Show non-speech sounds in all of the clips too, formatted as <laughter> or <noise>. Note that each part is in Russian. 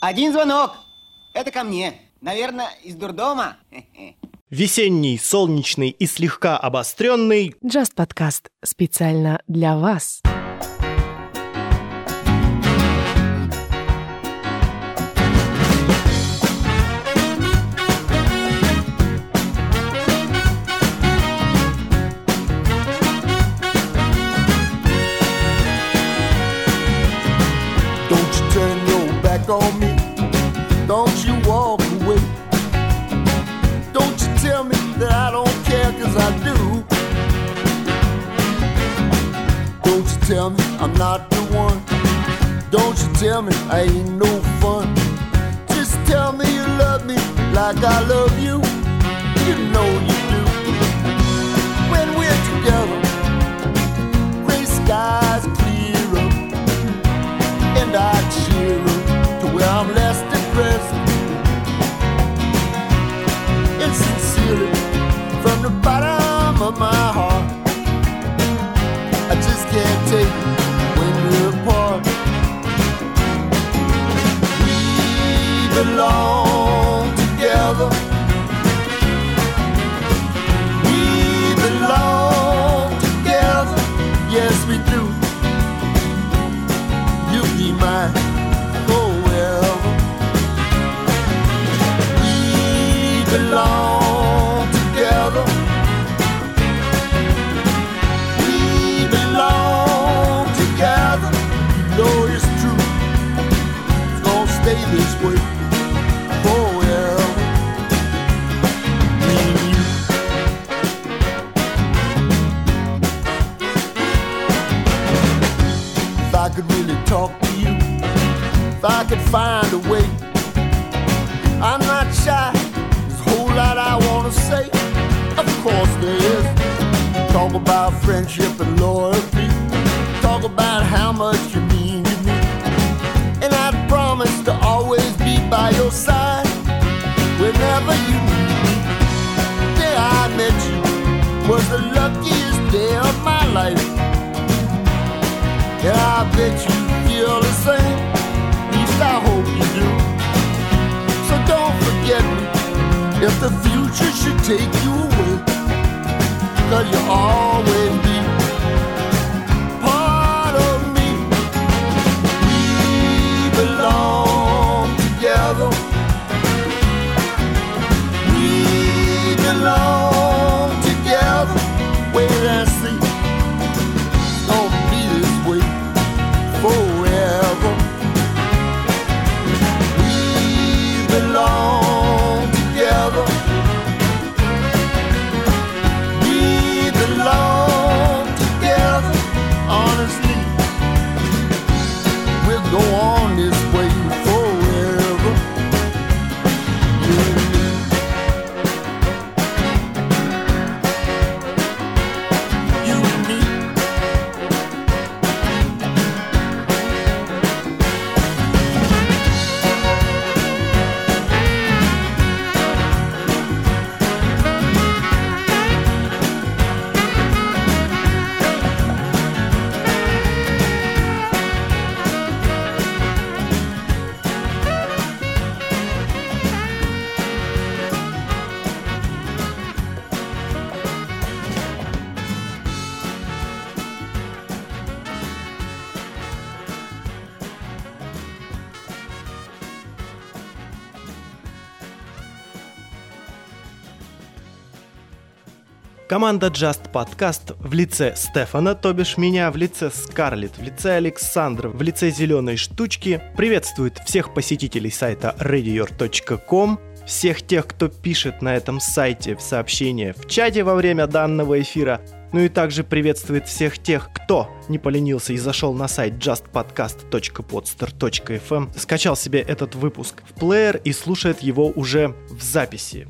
Один звонок. Это ко мне. Наверное, из дурдома. <laughs> Весенний, солнечный и слегка обостренный Just подкаст специально для вас. Don't you turn your back on me. Tell me I'm not the one. Don't you tell me I ain't no fun. Just tell me you love me like I love you. You know you do. When we're together, gray skies clear up and I cheer up to where I'm less depressed. And sincerely, from the bottom of my heart, can't take when we're apart. We belong Команда Just Podcast в лице Стефана, то бишь меня, в лице Скарлетт, в лице Александра, в лице Зеленой Штучки приветствует всех посетителей сайта radior.com, всех тех, кто пишет на этом сайте в сообщения в чате во время данного эфира, Ну и также приветствует всех тех, кто не поленился и зашел на сайт justpodcast.podster.fm, скачал себе этот выпуск в плеер и слушает его уже в записи.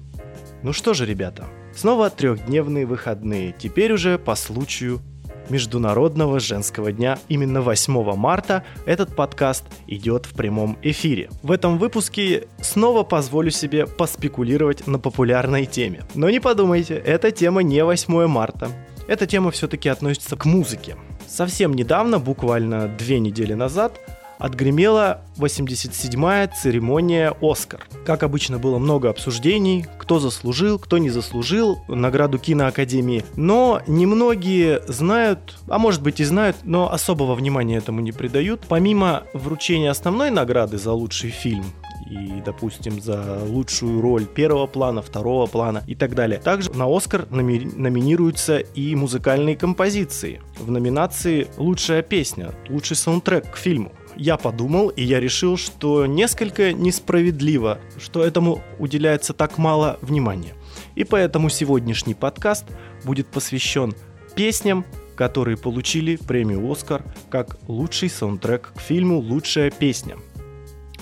Ну что же, ребята, снова трехдневные выходные, теперь уже по случаю Международного женского дня. Именно 8 марта этот подкаст идет в прямом эфире. В этом выпуске снова позволю себе поспекулировать на популярной теме. Но не подумайте, эта тема не 8 марта. Эта тема все-таки относится к музыке. Совсем недавно, буквально две недели назад, отгремела 87-я церемония «Оскар». Как обычно, было много обсуждений, кто заслужил, кто не заслужил награду киноакадемии. Но немногие знают, а может быть и знают, но особого внимания этому не придают. Помимо вручения основной награды за лучший фильм, и, допустим, за лучшую роль первого плана, второго плана и так далее. Также на Оскар номи- номинируются и музыкальные композиции. В номинации «Лучшая песня», «Лучший саундтрек к фильму» я подумал, и я решил, что несколько несправедливо, что этому уделяется так мало внимания. И поэтому сегодняшний подкаст будет посвящен песням, которые получили премию «Оскар» как лучший саундтрек к фильму «Лучшая песня».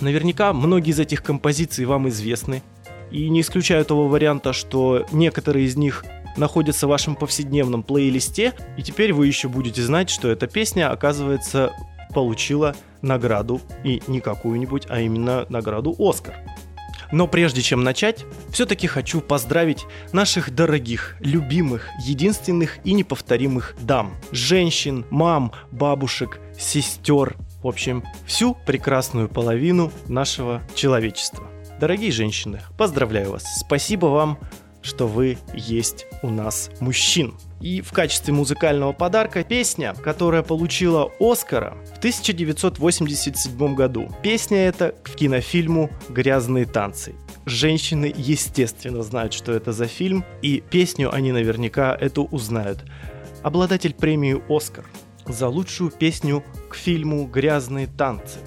Наверняка многие из этих композиций вам известны, и не исключаю того варианта, что некоторые из них находятся в вашем повседневном плейлисте, и теперь вы еще будете знать, что эта песня, оказывается, получила награду, и не какую-нибудь, а именно награду «Оскар». Но прежде чем начать, все-таки хочу поздравить наших дорогих, любимых, единственных и неповторимых дам, женщин, мам, бабушек, сестер, в общем, всю прекрасную половину нашего человечества. Дорогие женщины, поздравляю вас. Спасибо вам, что вы есть у нас мужчин. И в качестве музыкального подарка песня, которая получила Оскара в 1987 году. Песня эта к кинофильму «Грязные танцы». Женщины, естественно, знают, что это за фильм, и песню они наверняка эту узнают. Обладатель премии «Оскар» за лучшую песню к фильму «Грязные танцы».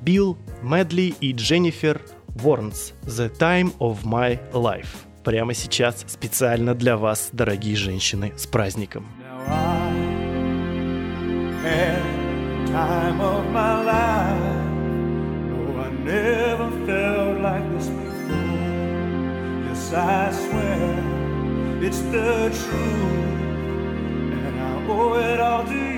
Билл Медли и Дженнифер Ворнс «The Time of My Life» прямо сейчас специально для вас, дорогие женщины, с праздником. Oh, it's the truth, and I owe it all to you.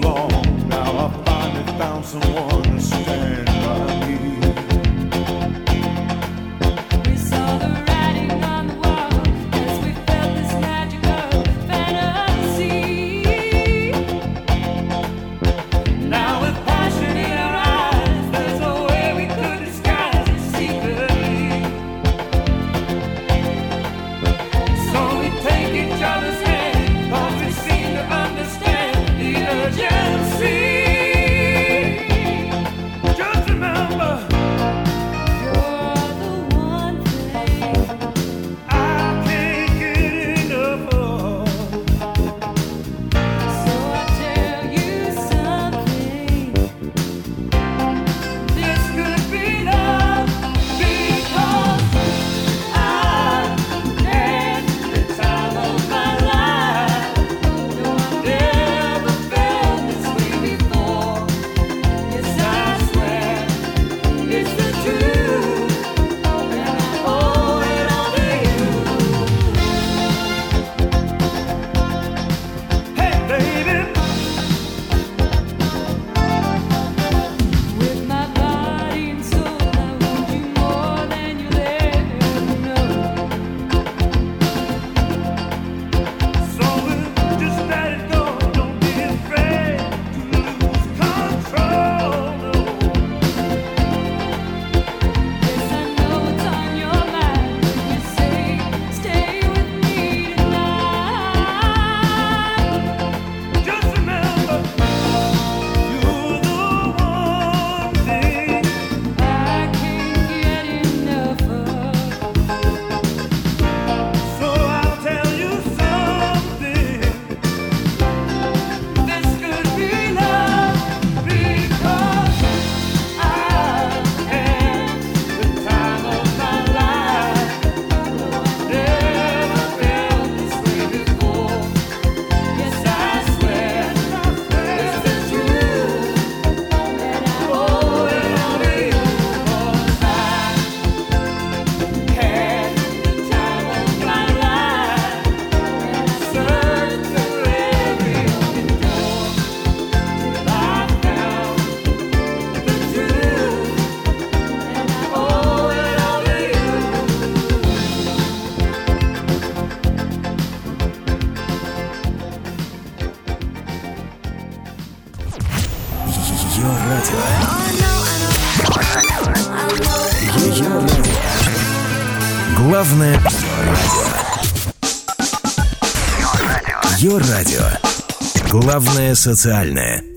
Long. Now I finally found someone to stand радио. Ее радио. Главное радио. Ее радио. Главное социальное.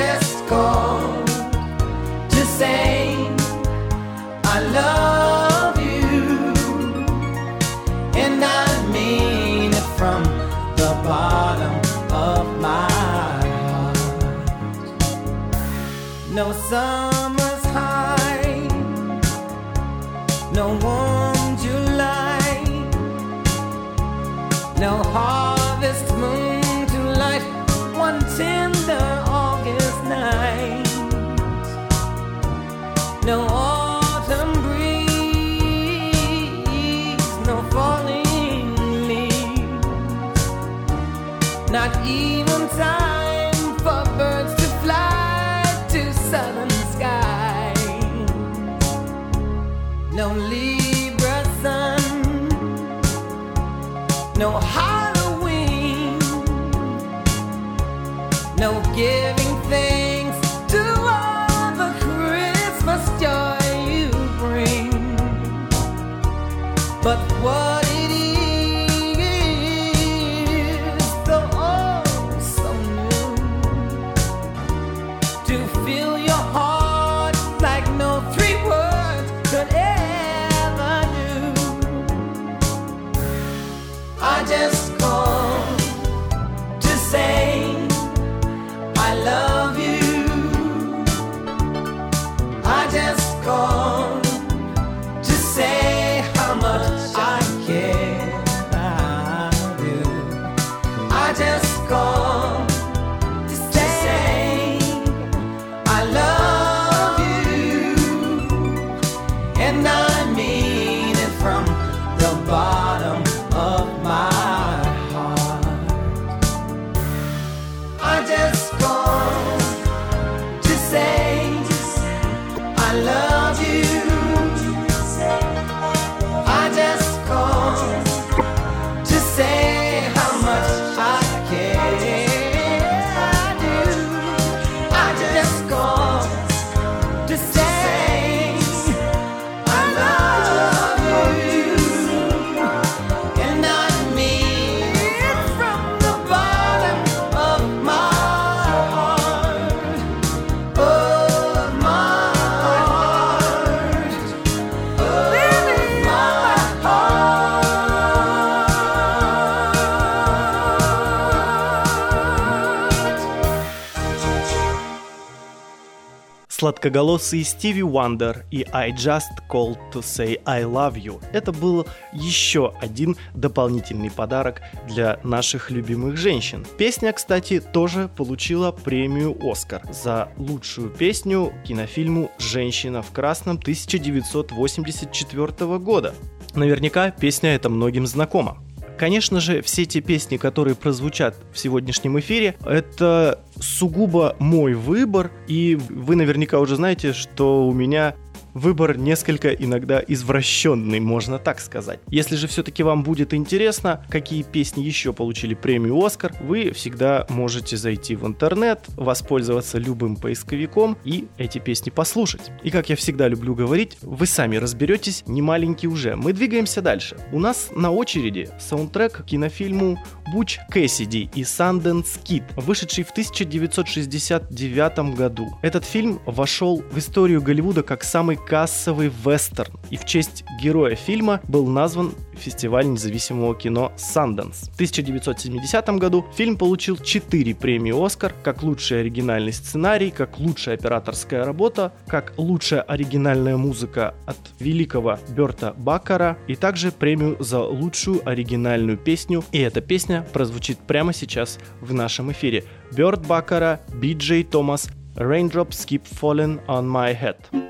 Just called to say I love you, and I mean it from the bottom of my heart. No, son. сладкоголосый Стиви Уандер и I Just Called to Say I Love You. Это был еще один дополнительный подарок для наших любимых женщин. Песня, кстати, тоже получила премию «Оскар» за лучшую песню кинофильму «Женщина в красном» 1984 года. Наверняка песня эта многим знакома. Конечно же, все те песни, которые прозвучат в сегодняшнем эфире, это сугубо мой выбор, и вы наверняка уже знаете, что у меня выбор несколько иногда извращенный, можно так сказать. Если же все-таки вам будет интересно, какие песни еще получили премию «Оскар», вы всегда можете зайти в интернет, воспользоваться любым поисковиком и эти песни послушать. И как я всегда люблю говорить, вы сами разберетесь, не маленький уже. Мы двигаемся дальше. У нас на очереди саундтрек к кинофильму «Буч Кэссиди» и «Санденс Кид», вышедший в 1969 году. Этот фильм вошел в историю Голливуда как самый кассовый вестерн, и в честь героя фильма был назван фестиваль независимого кино Sundance. В 1970 году фильм получил 4 премии «Оскар», как лучший оригинальный сценарий, как лучшая операторская работа, как лучшая оригинальная музыка от великого Берта Баккара и также премию за лучшую оригинальную песню. И эта песня прозвучит прямо сейчас в нашем эфире. Берт Баккара, Би-Джей Томас, Raindrops Keep Falling on My Head.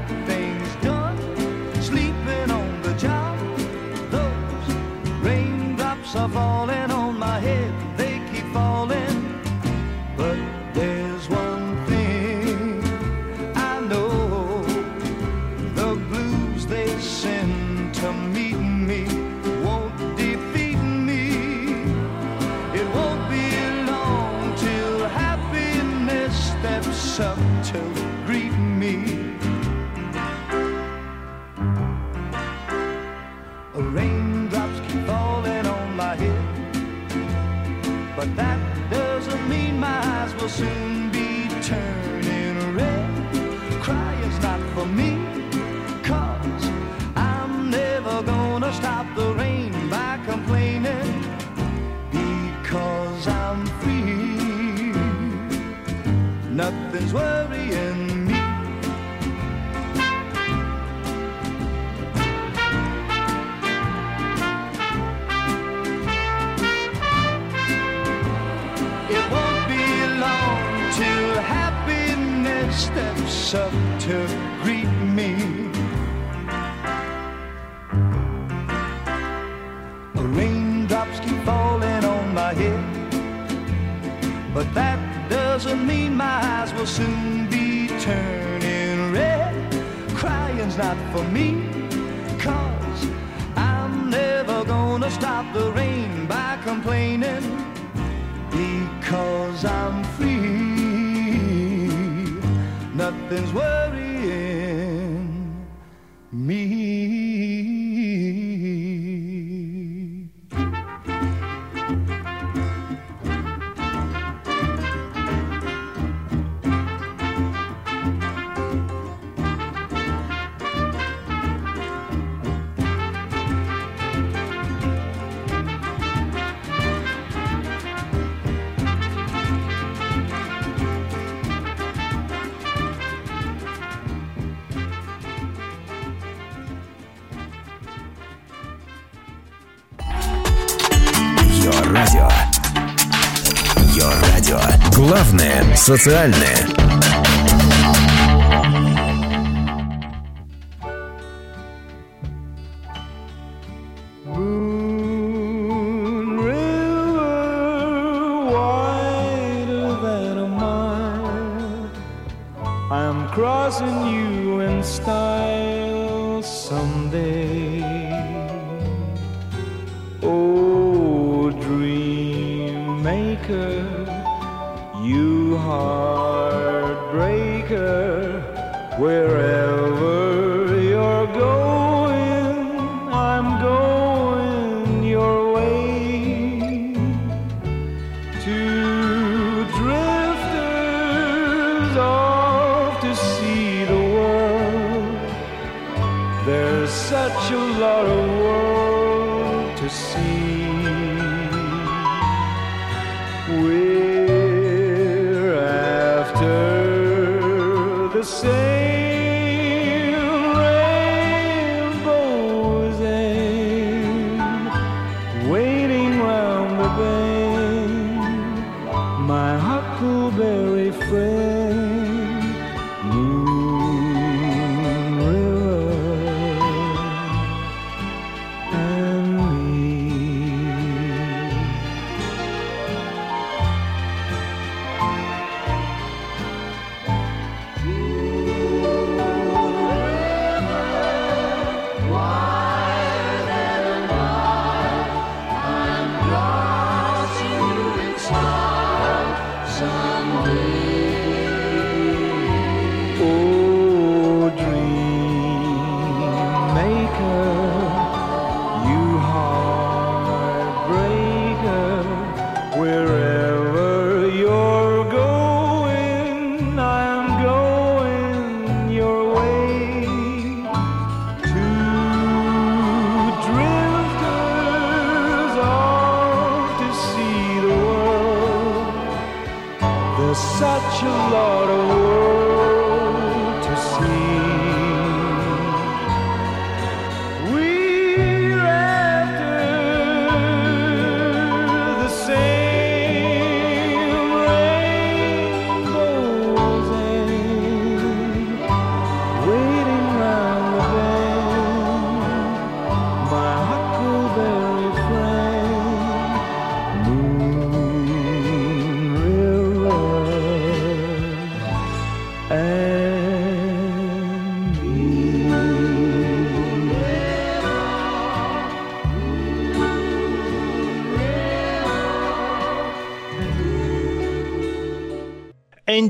of all. Ее радио. Ее радио. Главное социальное.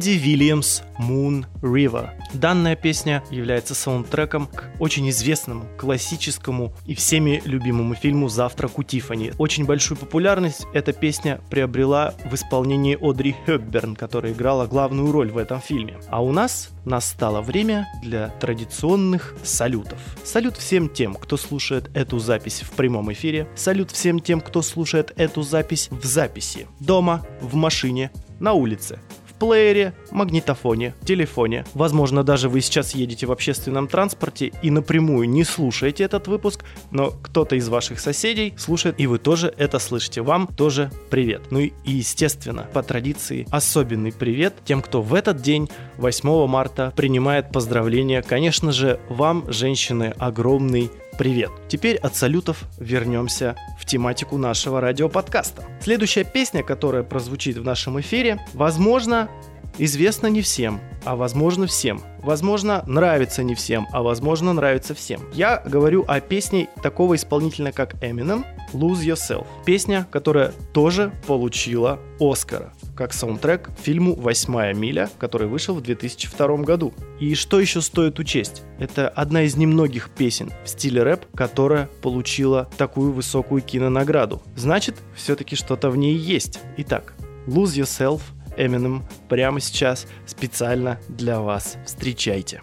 Энди Вильямс «Moon River». Данная песня является саундтреком к очень известному, классическому и всеми любимому фильму «Завтрак у Тиффани». Очень большую популярность эта песня приобрела в исполнении Одри Хепберн, которая играла главную роль в этом фильме. А у нас настало время для традиционных салютов. Салют всем тем, кто слушает эту запись в прямом эфире. Салют всем тем, кто слушает эту запись в записи. Дома, в машине, на улице, плеере, магнитофоне, телефоне. Возможно, даже вы сейчас едете в общественном транспорте и напрямую не слушаете этот выпуск, но кто-то из ваших соседей слушает, и вы тоже это слышите. Вам тоже привет. Ну и, естественно, по традиции, особенный привет тем, кто в этот день, 8 марта, принимает поздравления. Конечно же, вам, женщины, огромный привет. Теперь от салютов вернемся в тематику нашего радиоподкаста. Следующая песня, которая прозвучит в нашем эфире, возможно, известна не всем, а возможно всем. Возможно, нравится не всем, а возможно, нравится всем. Я говорю о песне такого исполнителя, как Eminem, Lose Yourself. Песня, которая тоже получила Оскара как саундтрек к фильму «Восьмая миля», который вышел в 2002 году. И что еще стоит учесть? Это одна из немногих песен в стиле рэп, которая получила такую высокую кинонаграду. Значит, все-таки что-то в ней есть. Итак, Lose Yourself, Eminem, прямо сейчас специально для вас. Встречайте.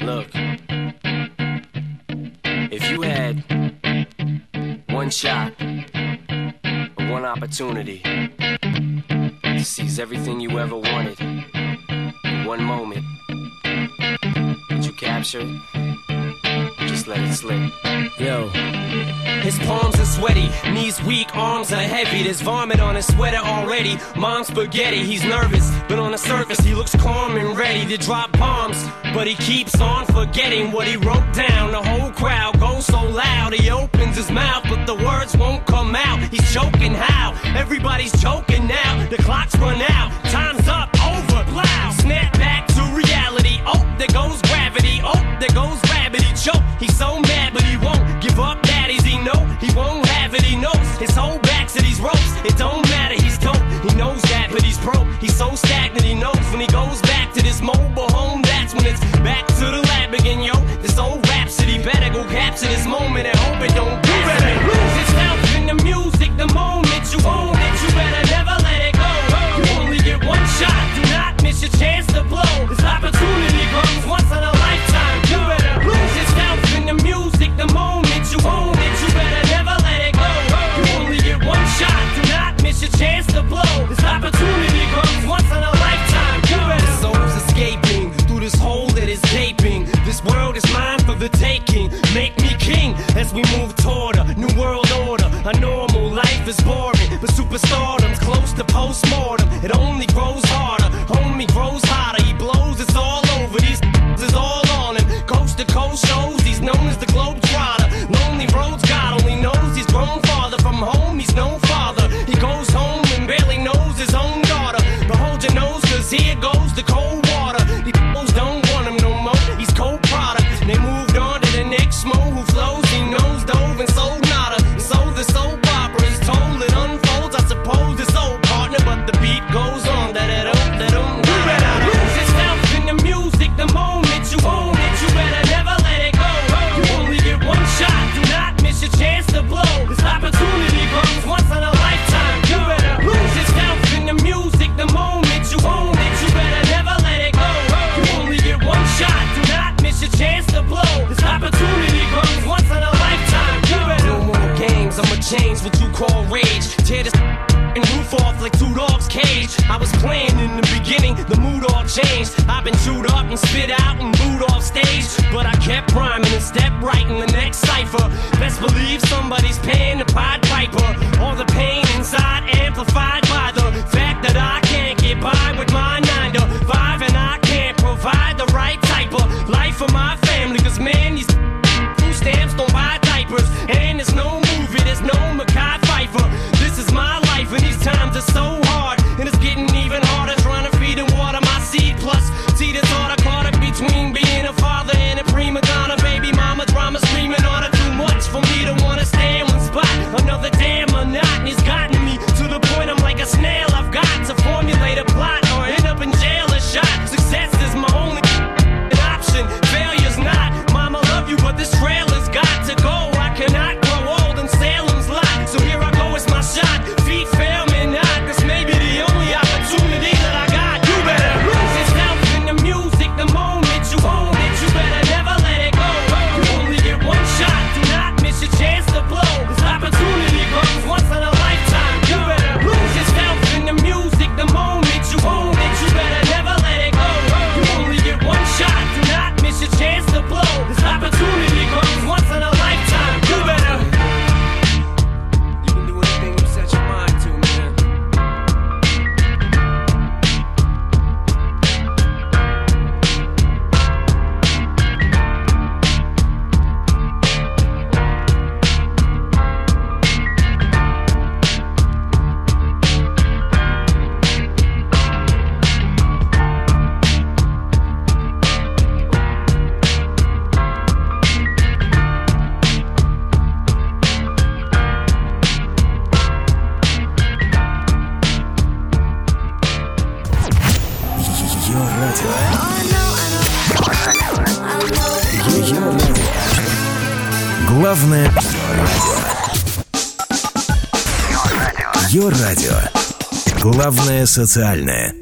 Look, if you had one shot, one opportunity to seize everything you ever wanted in one moment, would you capture it? Just let it slip. Yo. His palms are sweaty, knees weak, arms are heavy. There's vomit on his sweater already. Mom's spaghetti, he's nervous, but on the surface he looks calm and ready to drop bombs. But he keeps on forgetting what he wrote down. The whole crowd goes so loud, he opens his mouth, but the words won't come out. He's choking how? Everybody's choking now. The clock's run out, time's up, over, loud. Snap back to reality. Oh, there goes gravity. Oh, there goes gravity. Choke. He's so mad, but he won't give up. Daddies, he know he won't have it. He knows his whole back to these ropes. It don't matter. He's dope. He knows that, but he's broke. He's so stagnant. He knows when he goes back to this mobile home. That's when it's back to the lab again, yo. This old rhapsody better go capture this moment and hope it don't. World is mine for the taking. Make me king as we move toward Been chewed up and spit out and booed off stage. But I kept priming and stepped right in the next cipher. Главное социальное.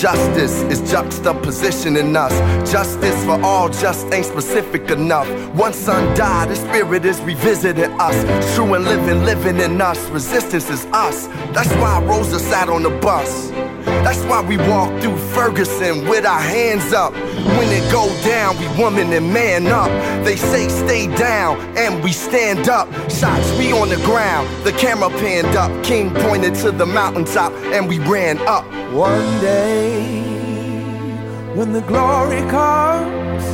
Justice is juxtapositioning us. Justice for all just ain't specific enough. One son died, the spirit is revisiting us. True and living, living in us. Resistance is us. That's why Rosa sat on the bus. That's why we walk through Ferguson with our hands up. When it go down, we woman and man up. They say stay down, and we stand up. Shots we on the ground, the camera panned up. King pointed to the mountaintop, and we ran up. One day day when the glory comes,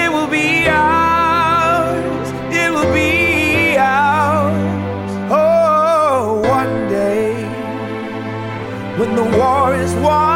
it will be ours, it will be ours. Oh, one day when the war is won.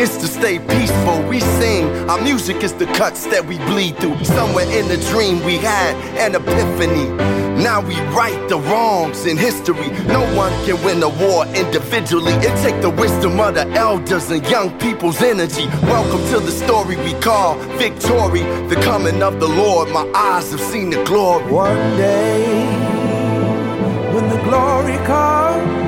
It's to stay peaceful. We sing. Our music is the cuts that we bleed through. Somewhere in the dream we had an epiphany. Now we right the wrongs in history. No one can win a war individually. It take the wisdom of the elders and young people's energy. Welcome to the story we call victory. The coming of the Lord. My eyes have seen the glory. One day, when the glory comes,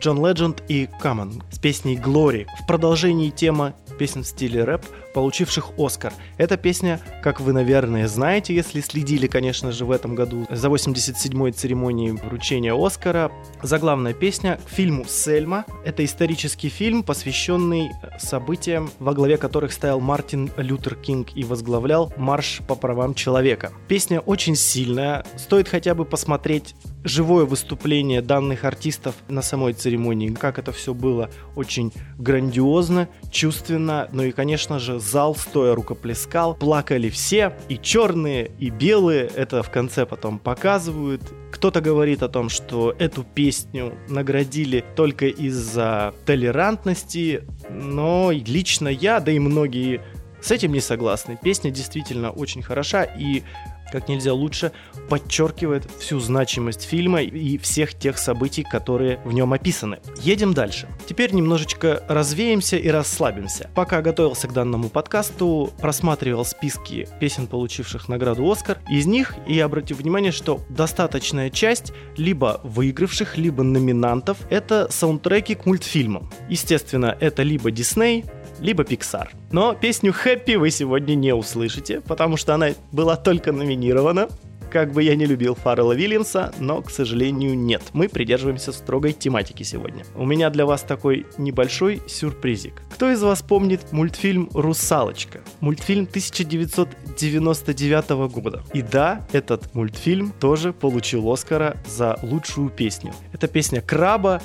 Джон Ледженд и Common с песней «Glory». В продолжении тема песен в стиле рэп, получивших Оскар. Эта песня, как вы, наверное, знаете, если следили, конечно же, в этом году за 87-й церемонии вручения Оскара. Заглавная песня к фильму «Сельма». Это исторический фильм, посвященный событиям, во главе которых стоял Мартин Лютер Кинг и возглавлял Марш по правам человека. Песня очень сильная, стоит хотя бы посмотреть живое выступление данных артистов на самой церемонии, как это все было очень грандиозно, чувственно, ну и, конечно же, зал стоя рукоплескал, плакали все, и черные, и белые, это в конце потом показывают. Кто-то говорит о том, что эту песню наградили только из-за толерантности, но лично я, да и многие с этим не согласны. Песня действительно очень хороша и как нельзя лучше подчеркивает всю значимость фильма и всех тех событий, которые в нем описаны. Едем дальше. Теперь немножечко развеемся и расслабимся. Пока готовился к данному подкасту, просматривал списки песен, получивших награду Оскар. Из них я обратил внимание, что достаточная часть либо выигравших, либо номинантов — это саундтреки к мультфильмам. Естественно, это либо Дисней, либо Pixar. Но песню Happy вы сегодня не услышите, потому что она была только номинирована. Как бы я не любил Фаррелла Вильямса, но, к сожалению, нет. Мы придерживаемся строгой тематики сегодня. У меня для вас такой небольшой сюрпризик. Кто из вас помнит мультфильм «Русалочка»? Мультфильм 1999 года. И да, этот мультфильм тоже получил Оскара за лучшую песню. Это песня Краба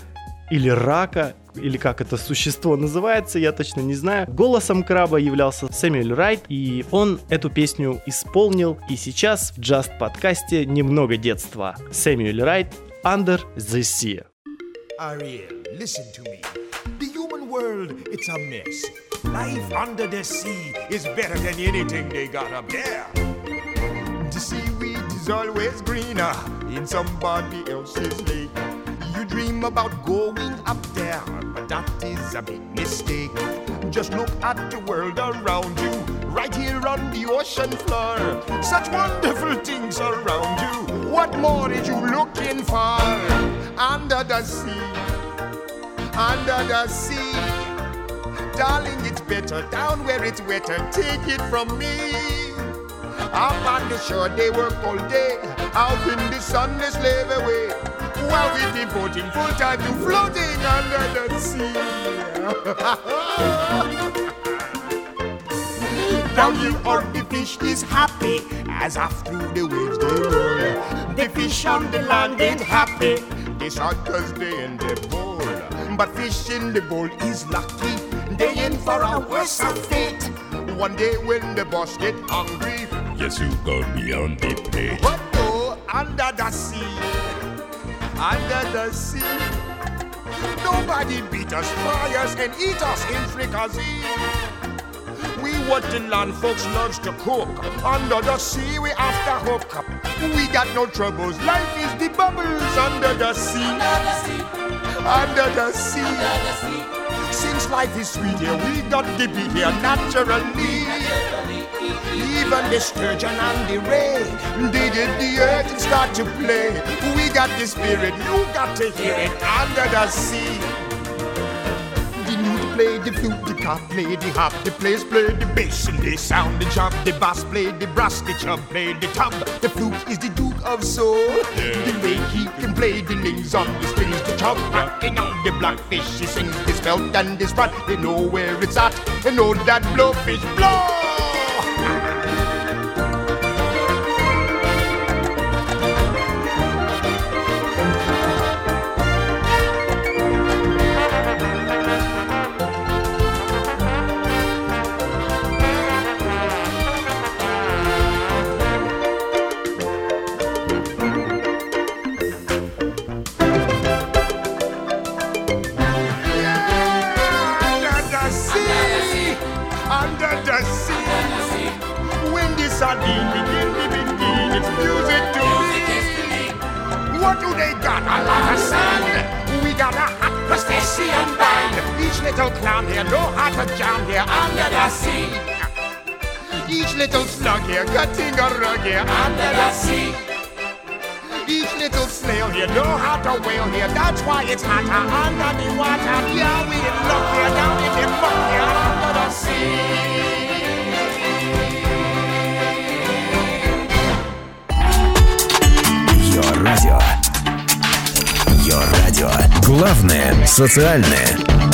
или Рака, или как это существо называется, я точно не знаю. Голосом краба являлся Сэмюэль Райт, и он эту песню исполнил. И сейчас в Just подкасте немного детства. Сэмюэль Райт Under the Sea. Ariel, listen to me. The human world, it's a mess. Life under the sea is better than anything they got up there. The seaweed is always greener in somebody else's lake. Dream about going up there, but that is a big mistake. Just look at the world around you, right here on the ocean floor. Such wonderful things around you. What more is you looking for under the sea? Under the sea. Darling, it's better down where it's wetter. Take it from me. Up on the shore, they work all day. Out in the sun, they slave away. While we devoting full time to floating under the sea. Down here on the fish is happy as off through the waves they roll. The fish on the land ain't happy. It's hot cause they in the bowl. But fish in the bowl is lucky. They in for a worse fate. One day when the boss get hungry, yes you gonna be on the plate. But no, under the sea, under the sea. Nobody beat us, fry us, and eat us in fricassee. We what the land folks loves to cook. Under the sea, we after hook up. We got no troubles. Life is the bubbles under the sea. Under the sea. Under the sea. Since life is sweet here, we got to be here naturally. Even the sturgeon and the ray, they did the earth and start to play. We got the spirit, you got to hear it under the sea. The lute play the flute, the cop play the hop, the players play the bass and they sound the job. The bass play the brass, the chub play the tub. The flute is the duke of soul. The way he can play the names on the strings, the chub rocking on the blackfish. He sings this belt and this rod. They know where it's at. They know that blowfish blow. little clown here know how to jam here under the sea. Each little slug here cutting a rug here under the sea. Each little snail here know how to whale here. That's why it's hotter under the water. Yeah, we in luck here, down in the muck here under the sea. Ее радио. Ее радио. Главное социальное.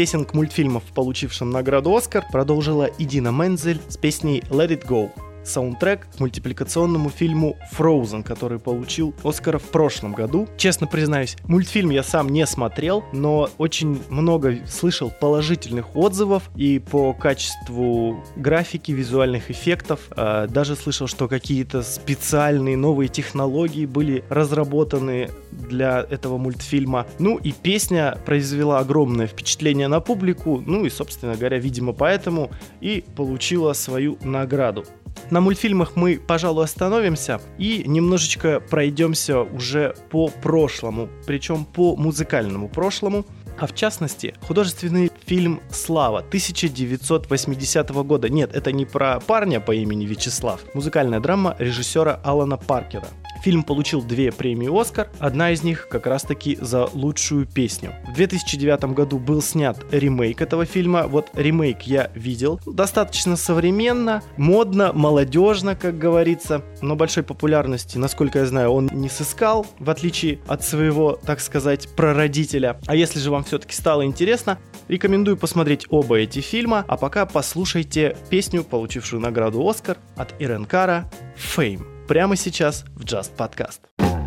Тему песен к мультфильмов, получившим награду Оскар, продолжила Идина Мензель с песней Let It Go саундтрек к мультипликационному фильму Frozen, который получил Оскара в прошлом году. Честно признаюсь, мультфильм я сам не смотрел, но очень много слышал положительных отзывов и по качеству графики, визуальных эффектов. А, даже слышал, что какие-то специальные новые технологии были разработаны для этого мультфильма. Ну и песня произвела огромное впечатление на публику, ну и, собственно говоря, видимо, поэтому и получила свою награду. На мультфильмах мы, пожалуй, остановимся и немножечко пройдемся уже по прошлому, причем по музыкальному прошлому. А в частности, художественный фильм «Слава» 1980 года. Нет, это не про парня по имени Вячеслав. Музыкальная драма режиссера Алана Паркера. Фильм получил две премии «Оскар», одна из них как раз-таки за лучшую песню. В 2009 году был снят ремейк этого фильма. Вот ремейк я видел. Достаточно современно, модно, молодежно, как говорится. Но большой популярности, насколько я знаю, он не сыскал, в отличие от своего, так сказать, прародителя. А если же вам все-таки стало интересно, рекомендую посмотреть оба эти фильма. А пока послушайте песню, получившую награду «Оскар» от Ирен Кара «Fame» прямо сейчас в Just Podcast.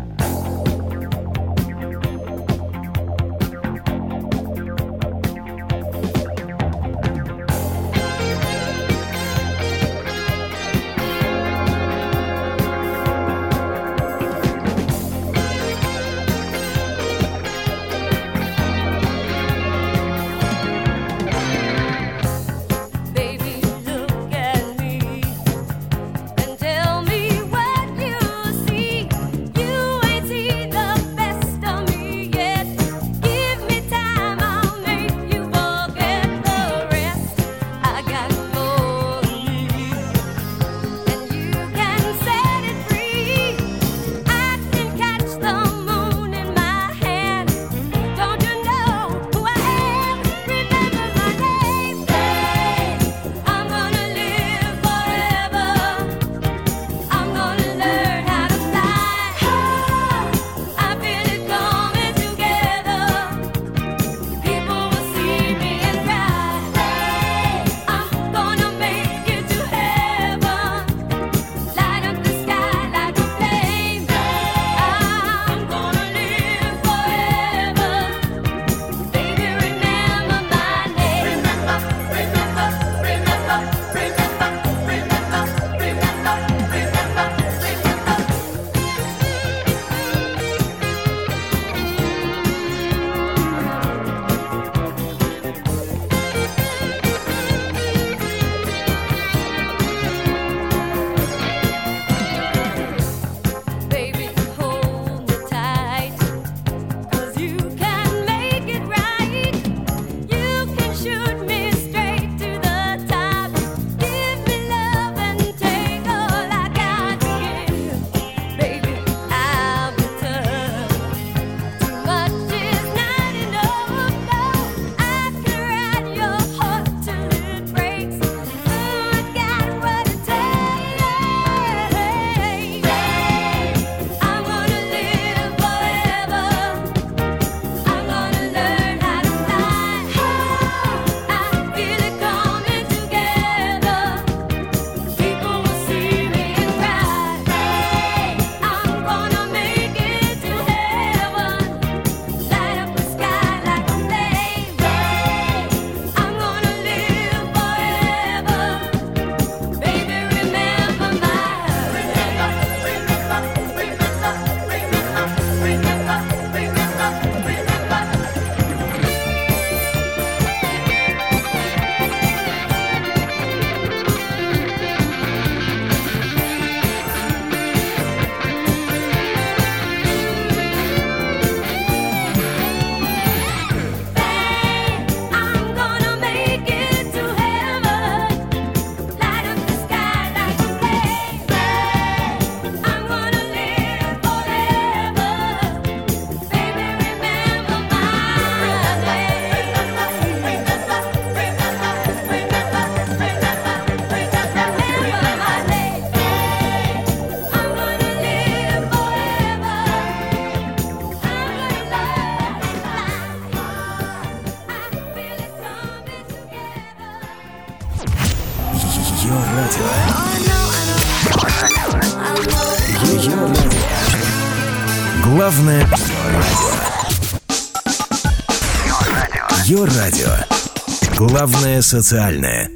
Социальное.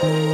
Let's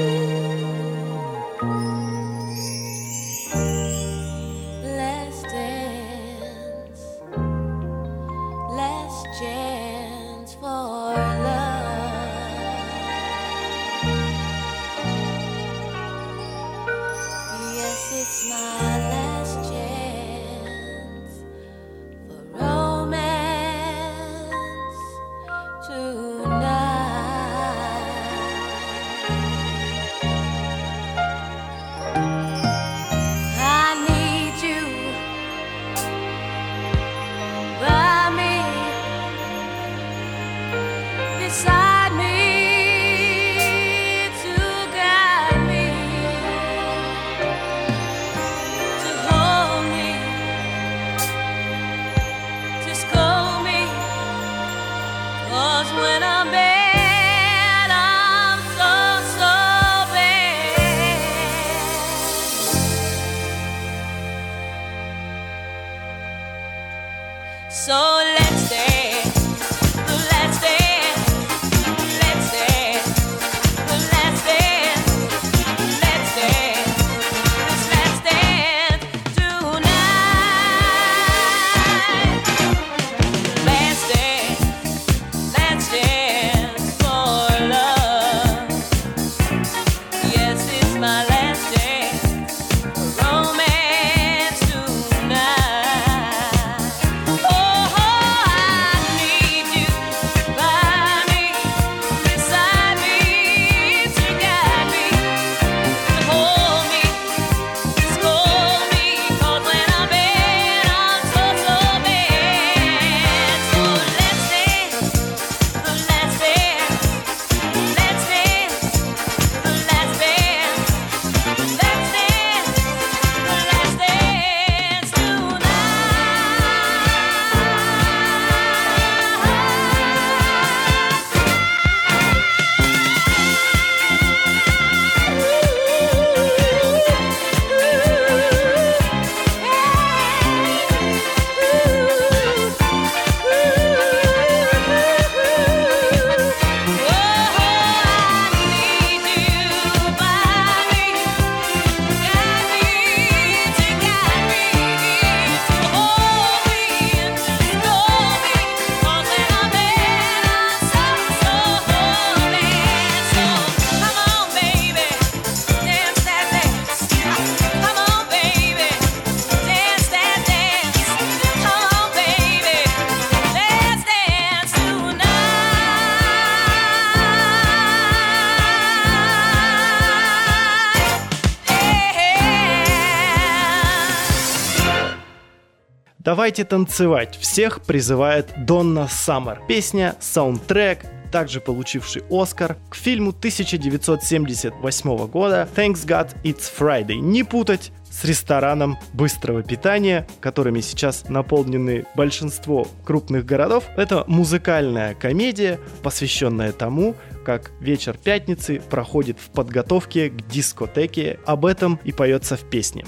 Давайте танцевать. Всех призывает Донна Саммер. Песня, саундтрек, также получивший Оскар, к фильму 1978 года «Thanks God It's Friday». Не путать с рестораном быстрого питания, которыми сейчас наполнены большинство крупных городов. Это музыкальная комедия, посвященная тому, как вечер пятницы проходит в подготовке к дискотеке. Об этом и поется в песне.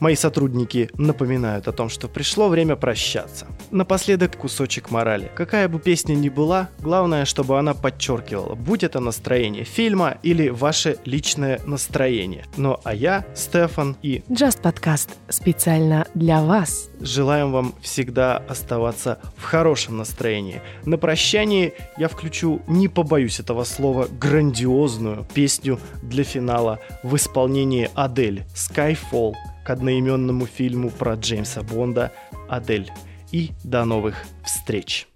Мои сотрудники напоминают о том, что пришло время прощаться. Напоследок кусочек морали. Какая бы песня ни была, главное, чтобы она подчеркивала, будь это настроение фильма или ваше личное настроение. Ну а я, Стефан и Just Podcast специально для вас. желаем вам всегда оставаться в хорошем настроении. На прощании я включу, не побоюсь этого слова, грандиозную песню для финала в исполнении Адель «Skyfall» к одноименному фильму про Джеймса Бонда «Адель». И до новых встреч!